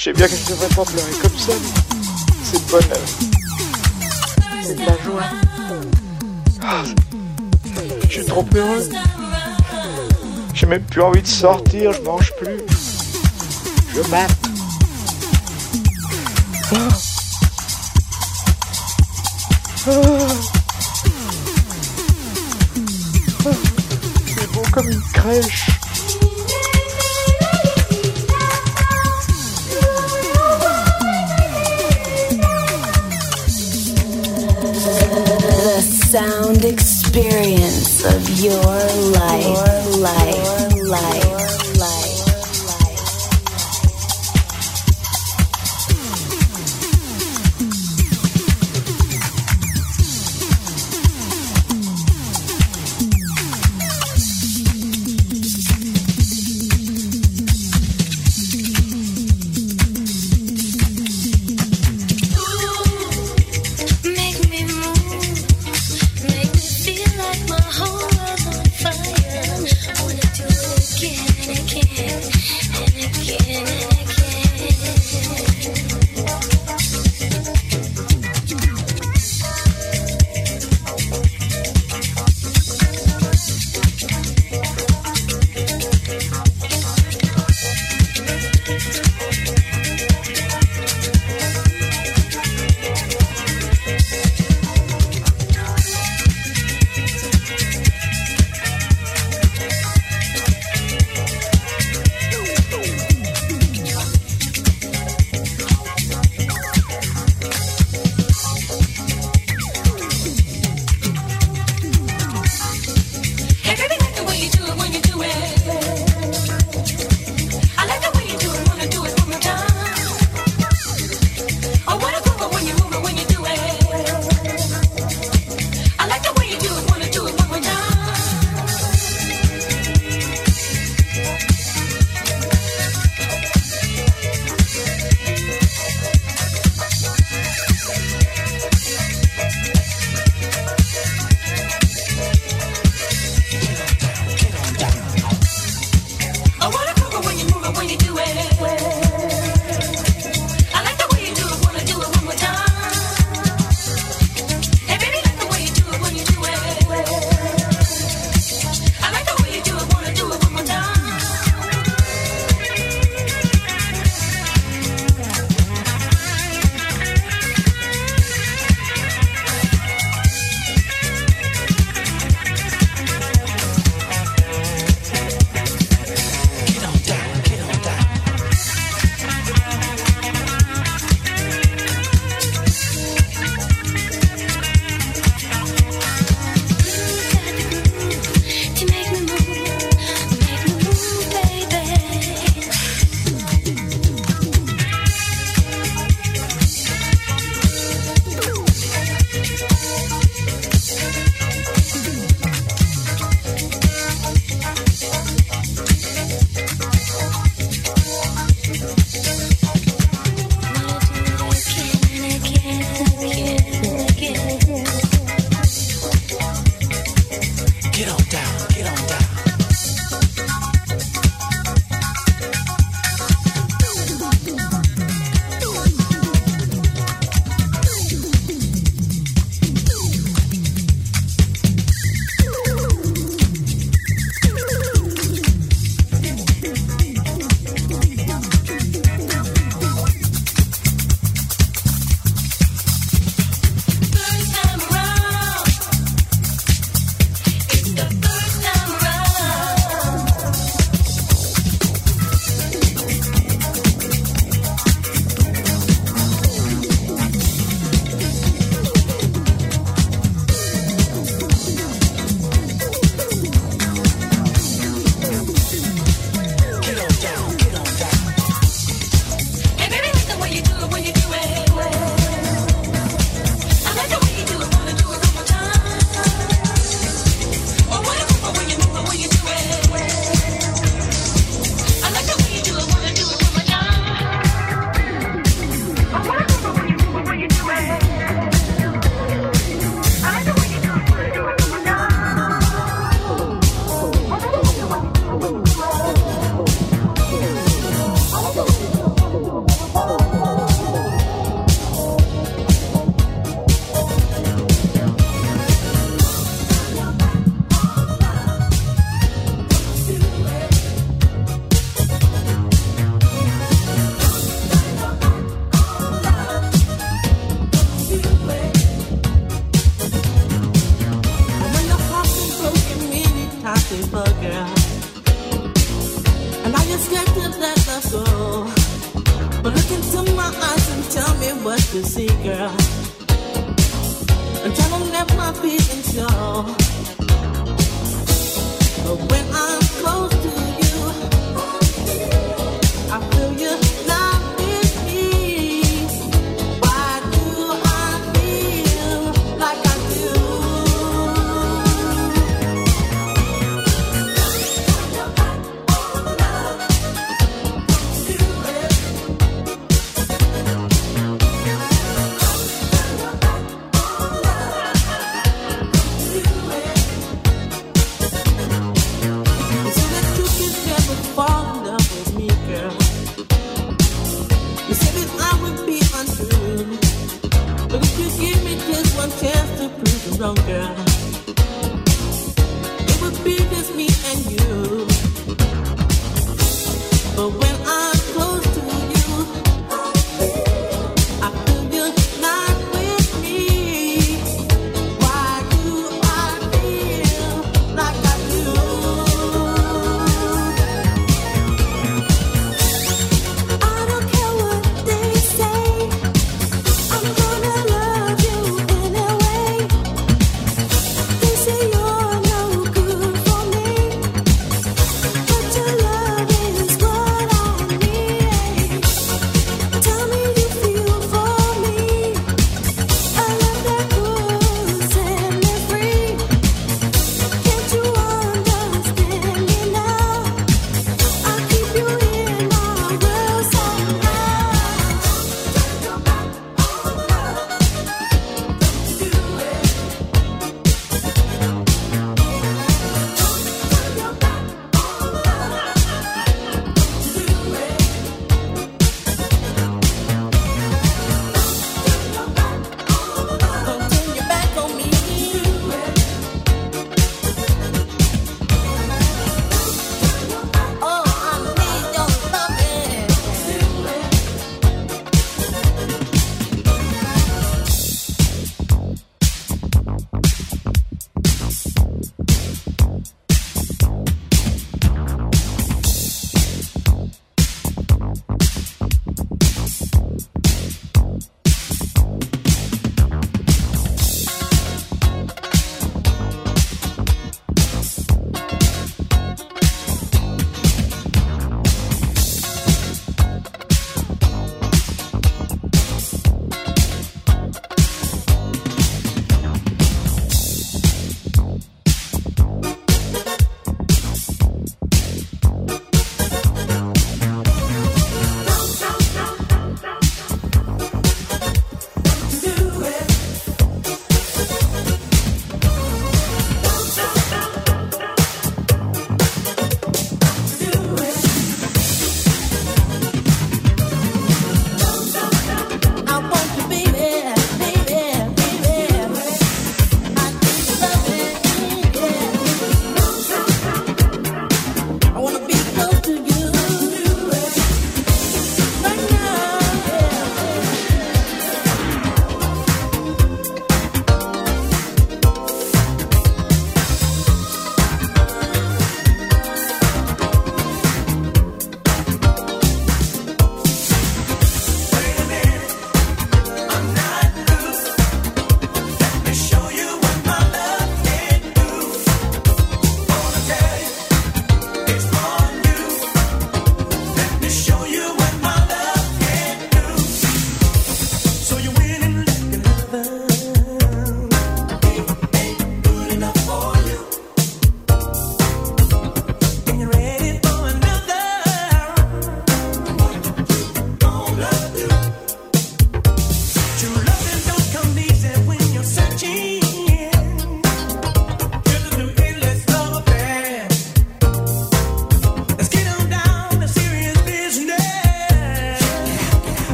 Je sais bien que je devrais pas pleurer comme ça, mais c'est le bonheur. C'est de la joie. Ah, je suis trop heureux. J'ai même plus envie de sortir, je mange plus. Je. Ah. Ah. Ah. C'est beau comme une crèche. Sound experience of your life. Your life. Life.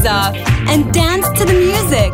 Off and dance to the music.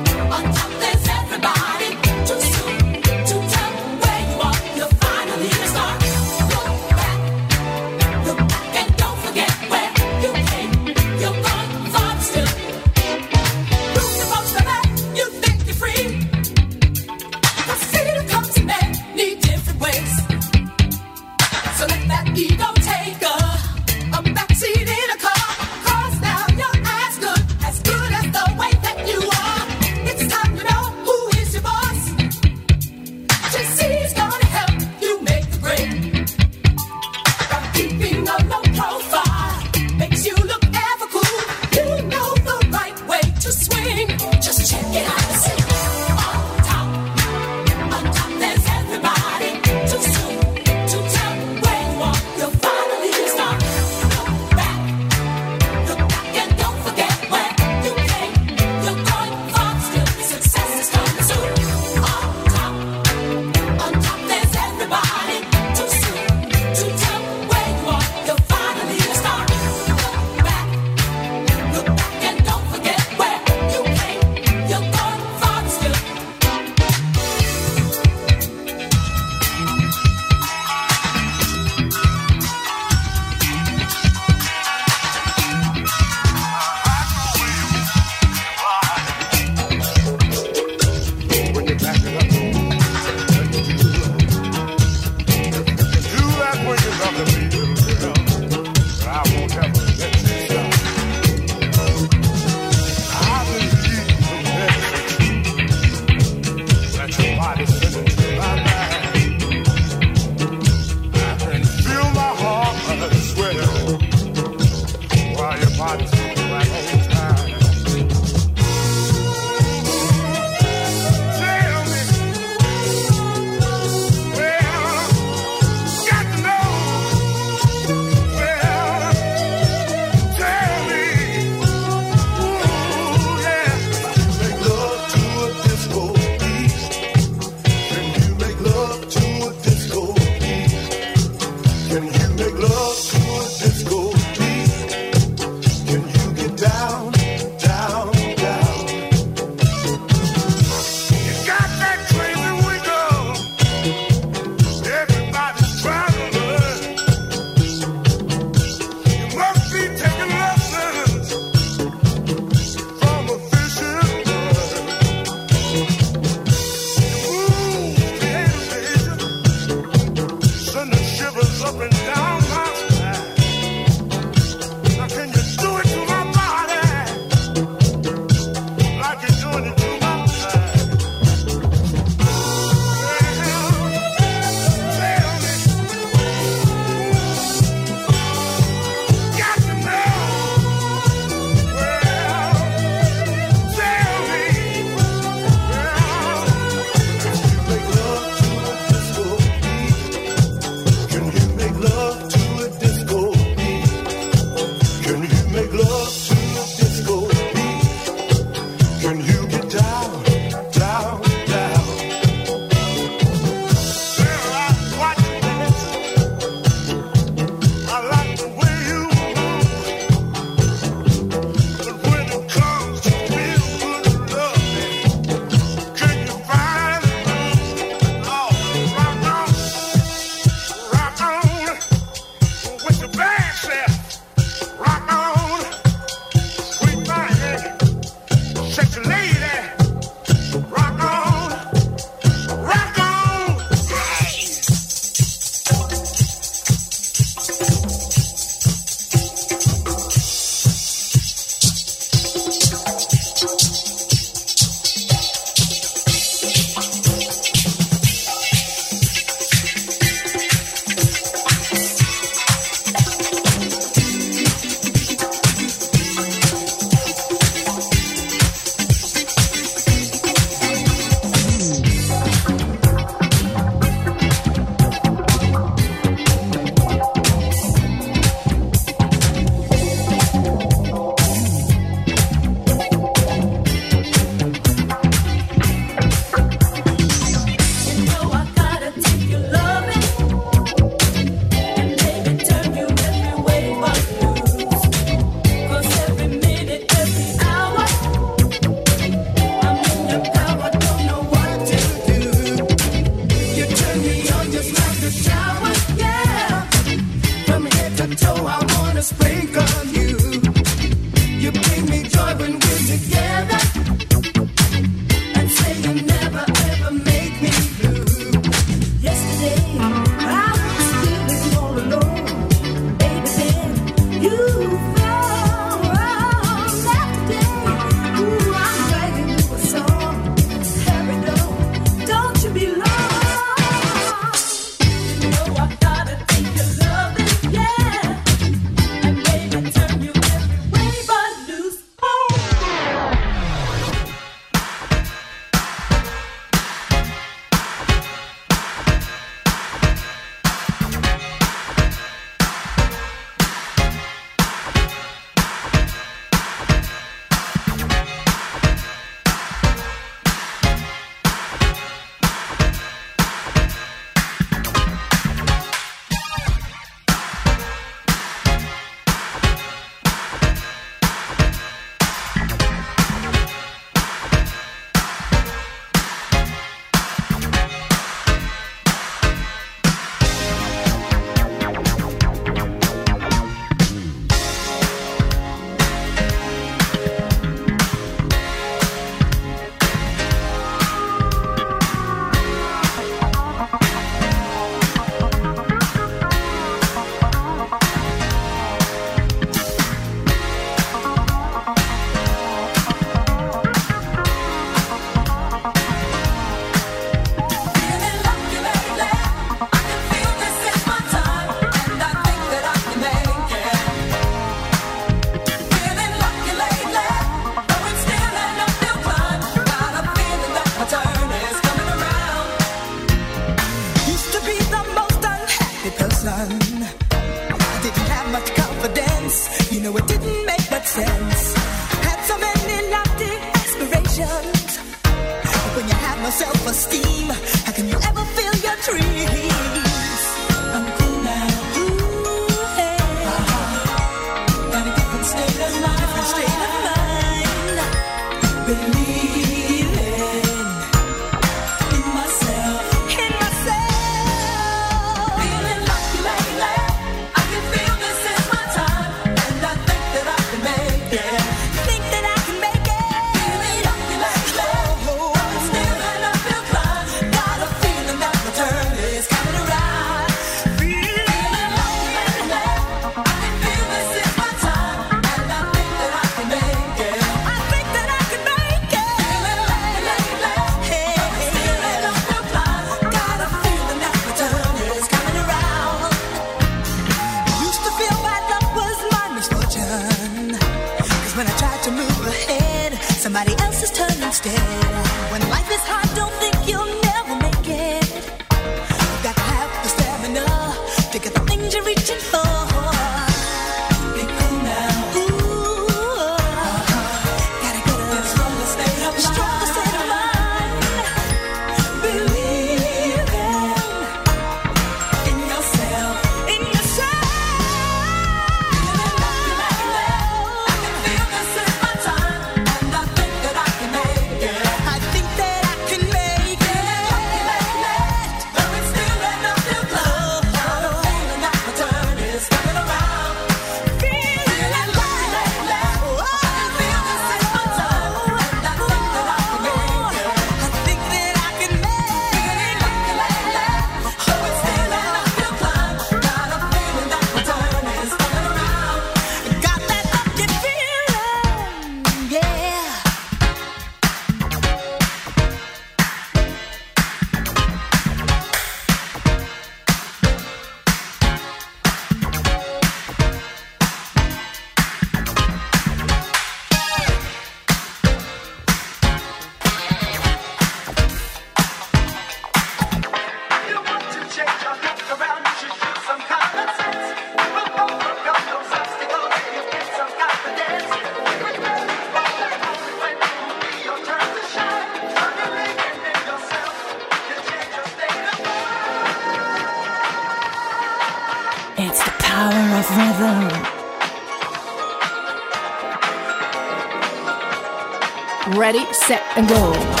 Set, and go.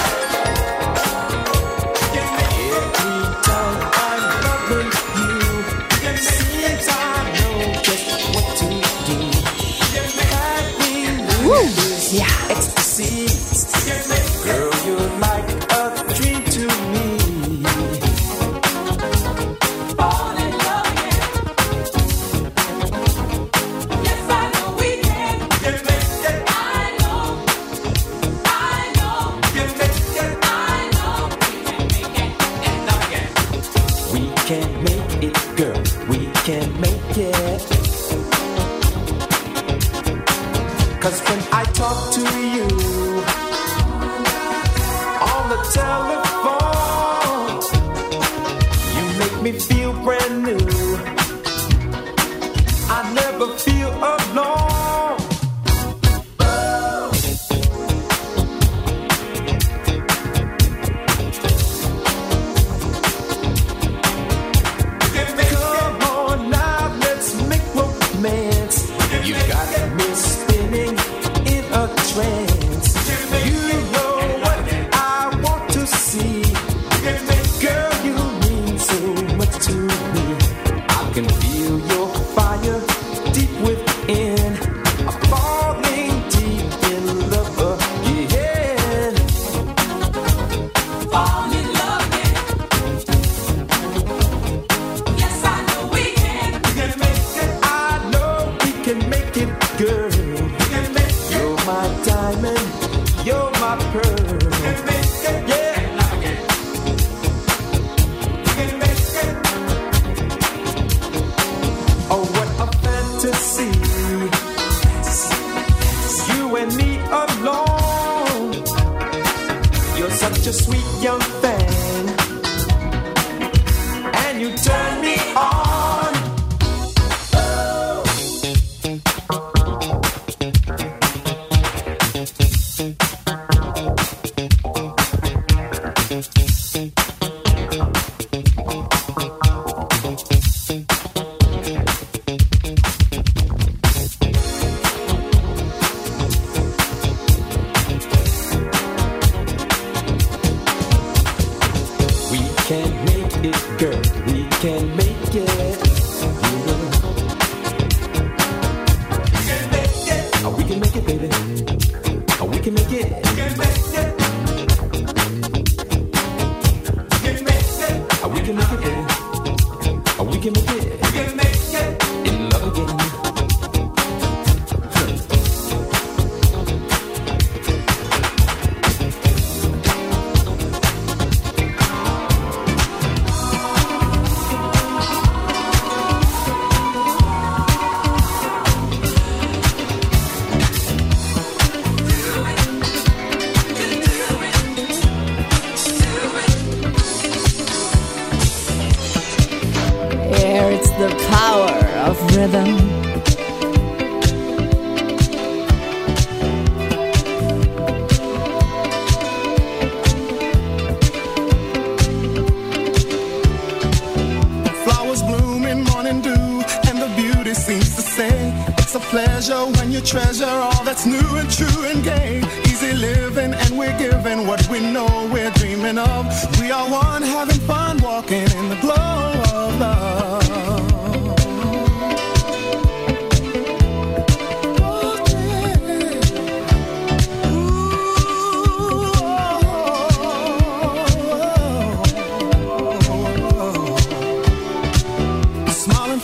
treasure all that's new and true and gay. Easy living and we're giving what we know we're dreaming of. We are one having fun walking in the glow of love.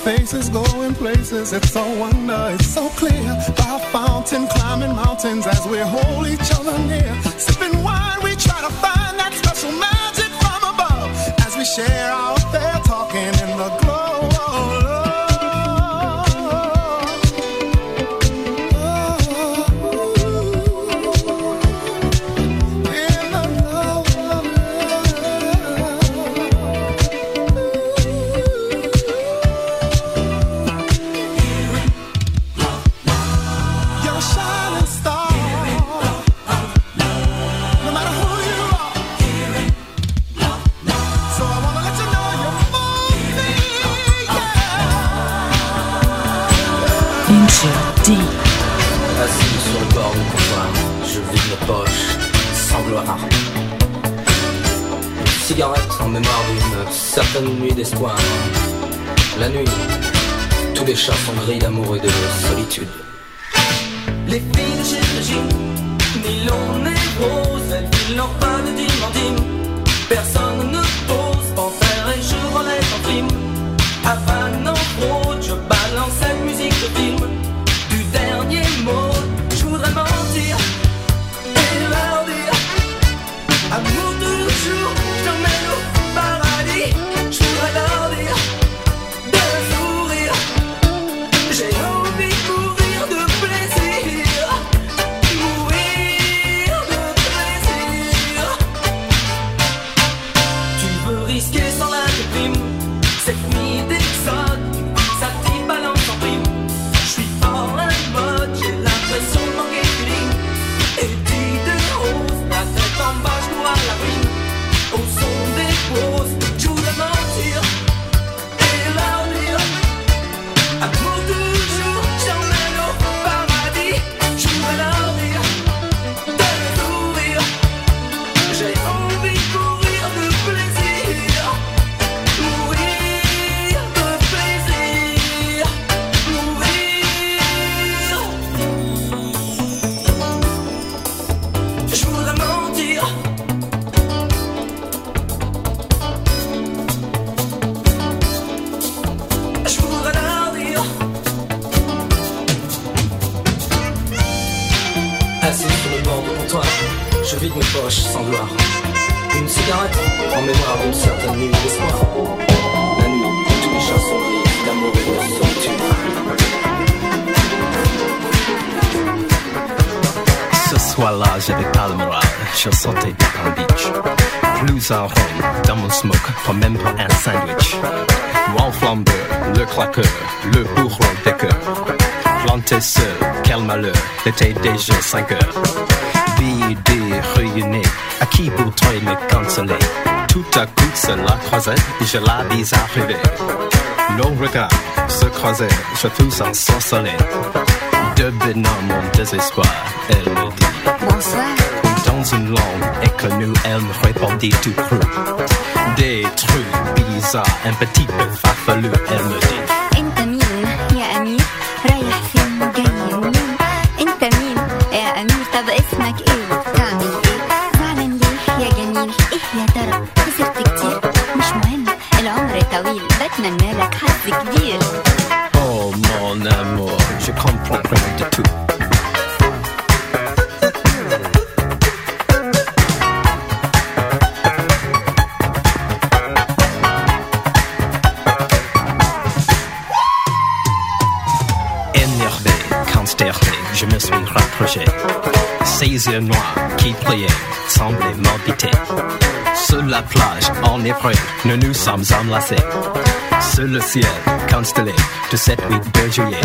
faces going places. It's so wonder, it's so clear fountain, climbing mountains as we hold each other near. Sipping wine, we try to find that special magic from above as we share our d'espoir. La nuit, tous les chats sont gris d'amour et de solitude. les. Nos regards se croisaient, je fus ensorcelé. Devenant mon désespoir, elle me dit Dans une langue inconnue, elle me répondit tout cru. Des trucs bizarres, un petit peu farfelu, elle me dit noir qui priait semblait m'habiter. Sur la plage, en effet, nous nous sommes enlacés. Sur le ciel constellé de cette nuit de juillet.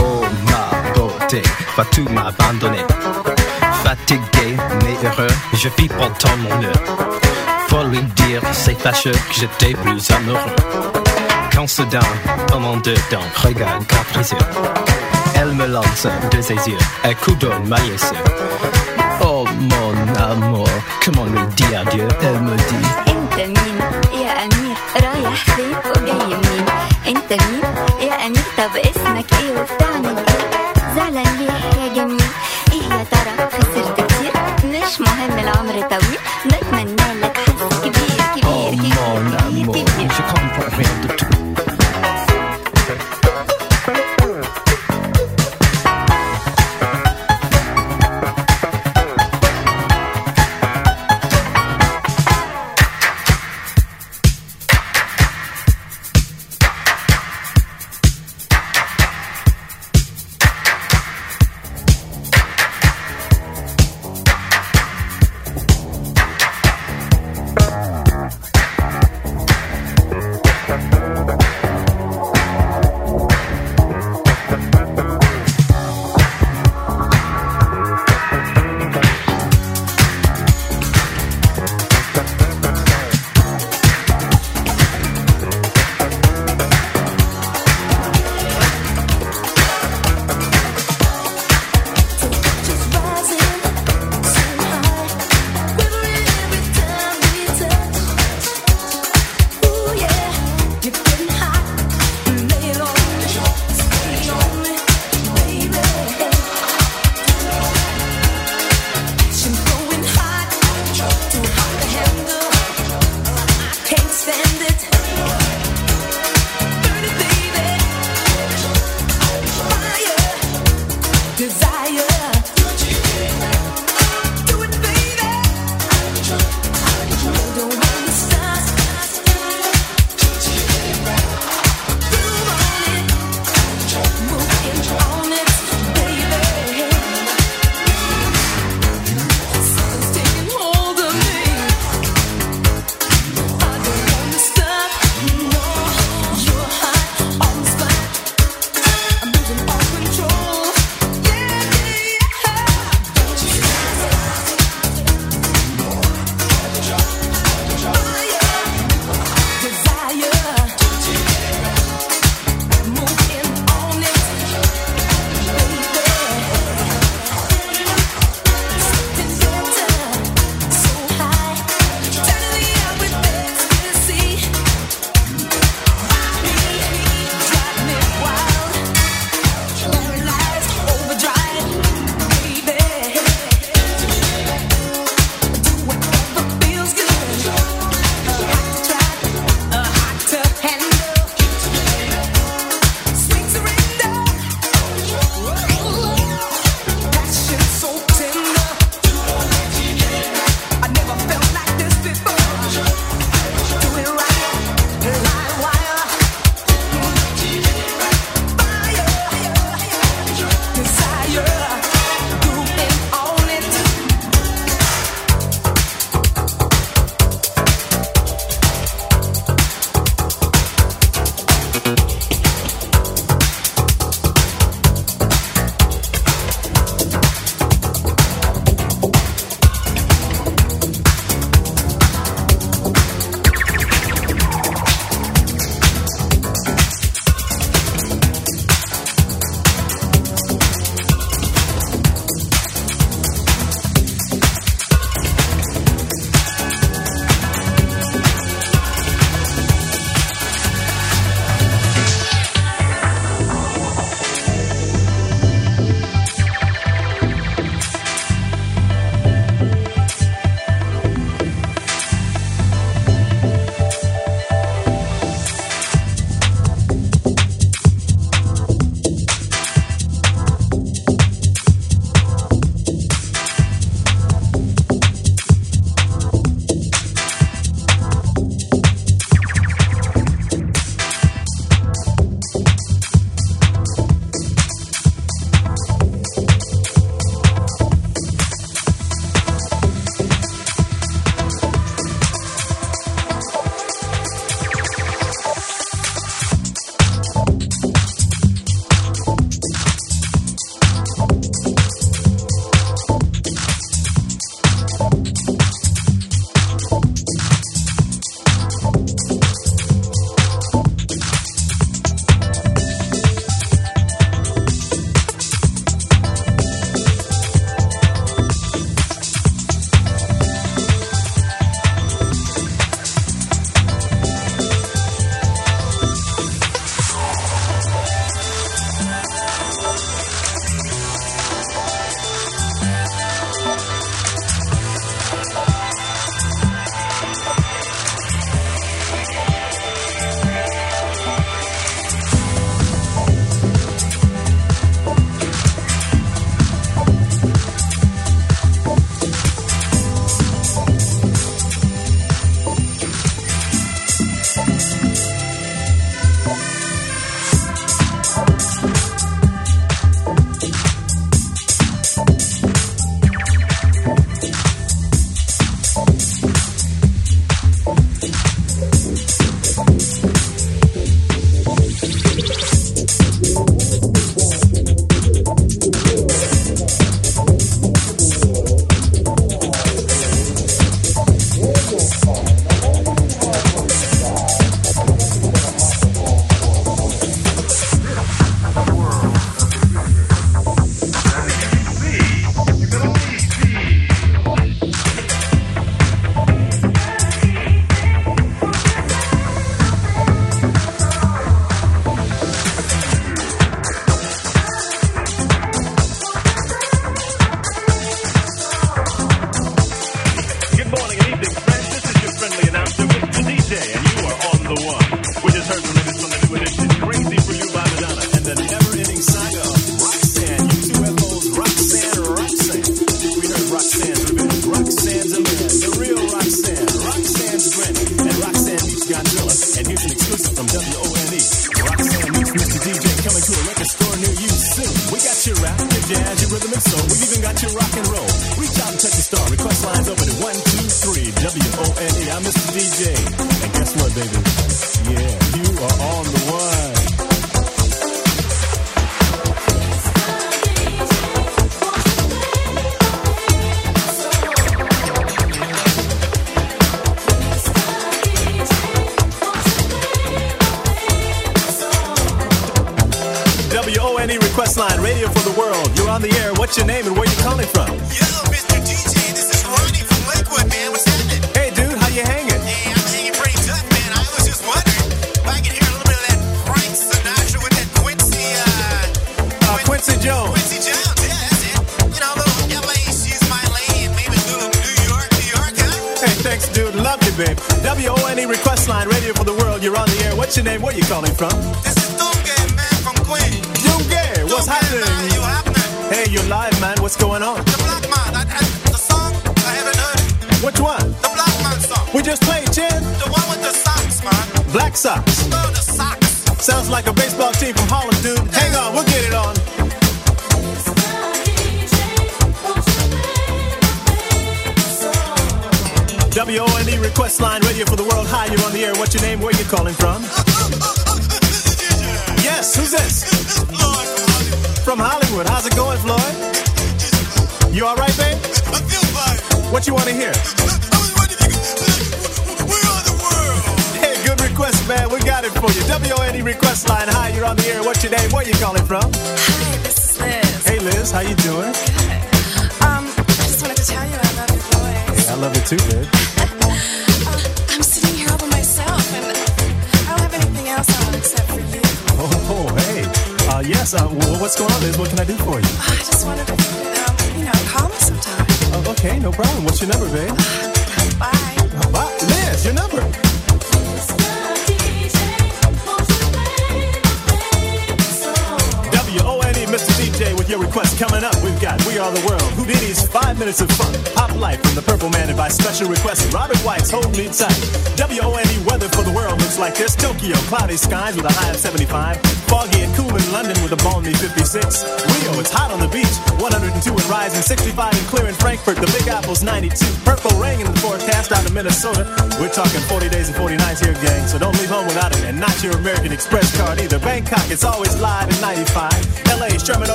Oh ma beauté, vas-tu m'abandonner? Fatigué mais heureux, je vis pourtant mon heure. Pour lui dire, c'est fâcheux que j'étais plus amoureux. Quand soudain, pendant deux temps, regard capricieux, elle me lance de ses yeux un coup d'œil maillesseux. Oh mon amour, comment lui dire adieu Elle me dit أنت مين يا أمير رايح فين وجاي منين أنت مين يا أمير طب اسمك إيه وبتعمل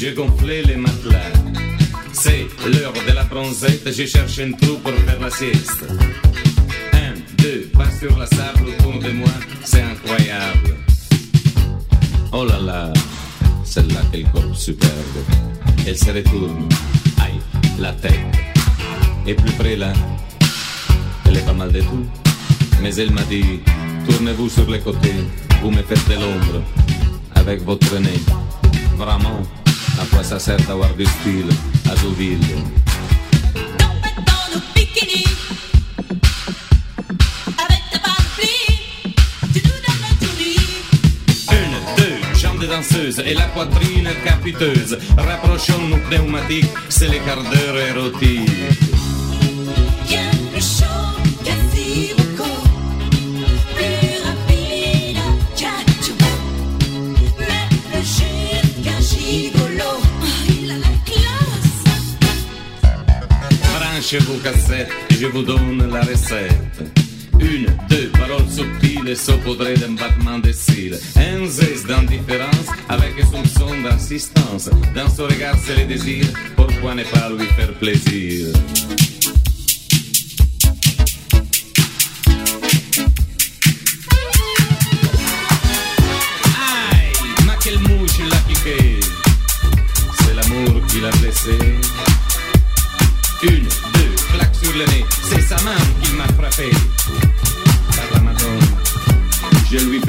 j'ai gonflé les matelas. C'est l'heure de la bronzette, je cherche un trou pour faire la sieste. Un, deux, pas sur la sable autour de moi, c'est incroyable. Oh là là, celle-là, quel corps superbe. Elle se retourne, aïe, la tête. Et plus près là, elle est pas mal de tout. Mais elle m'a dit, tournez-vous sur les côtés, vous me faites de l'ombre avec votre nez. Vraiment, à quoi ça sert d'avoir du style à Deauville et la poitrine capiteuse. Rapprochons nos pneumatiques, c'est les quarts d'heure érotiques. Branchez vos cassettes et je vous donne la recette. Une, deux paroles subtiles saupoudrées d'un battement de cils. Un zeste d'indifférence avec son son d'insistance. Dans son regard, c'est le désir. Pourquoi ne pas lui faire plaisir? Aïe, ma mouche l'a piqué. C'est l'amour qui l'a blessé. Une,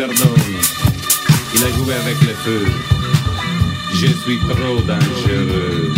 Il a joué avec le feu. Je suis trop dangereux.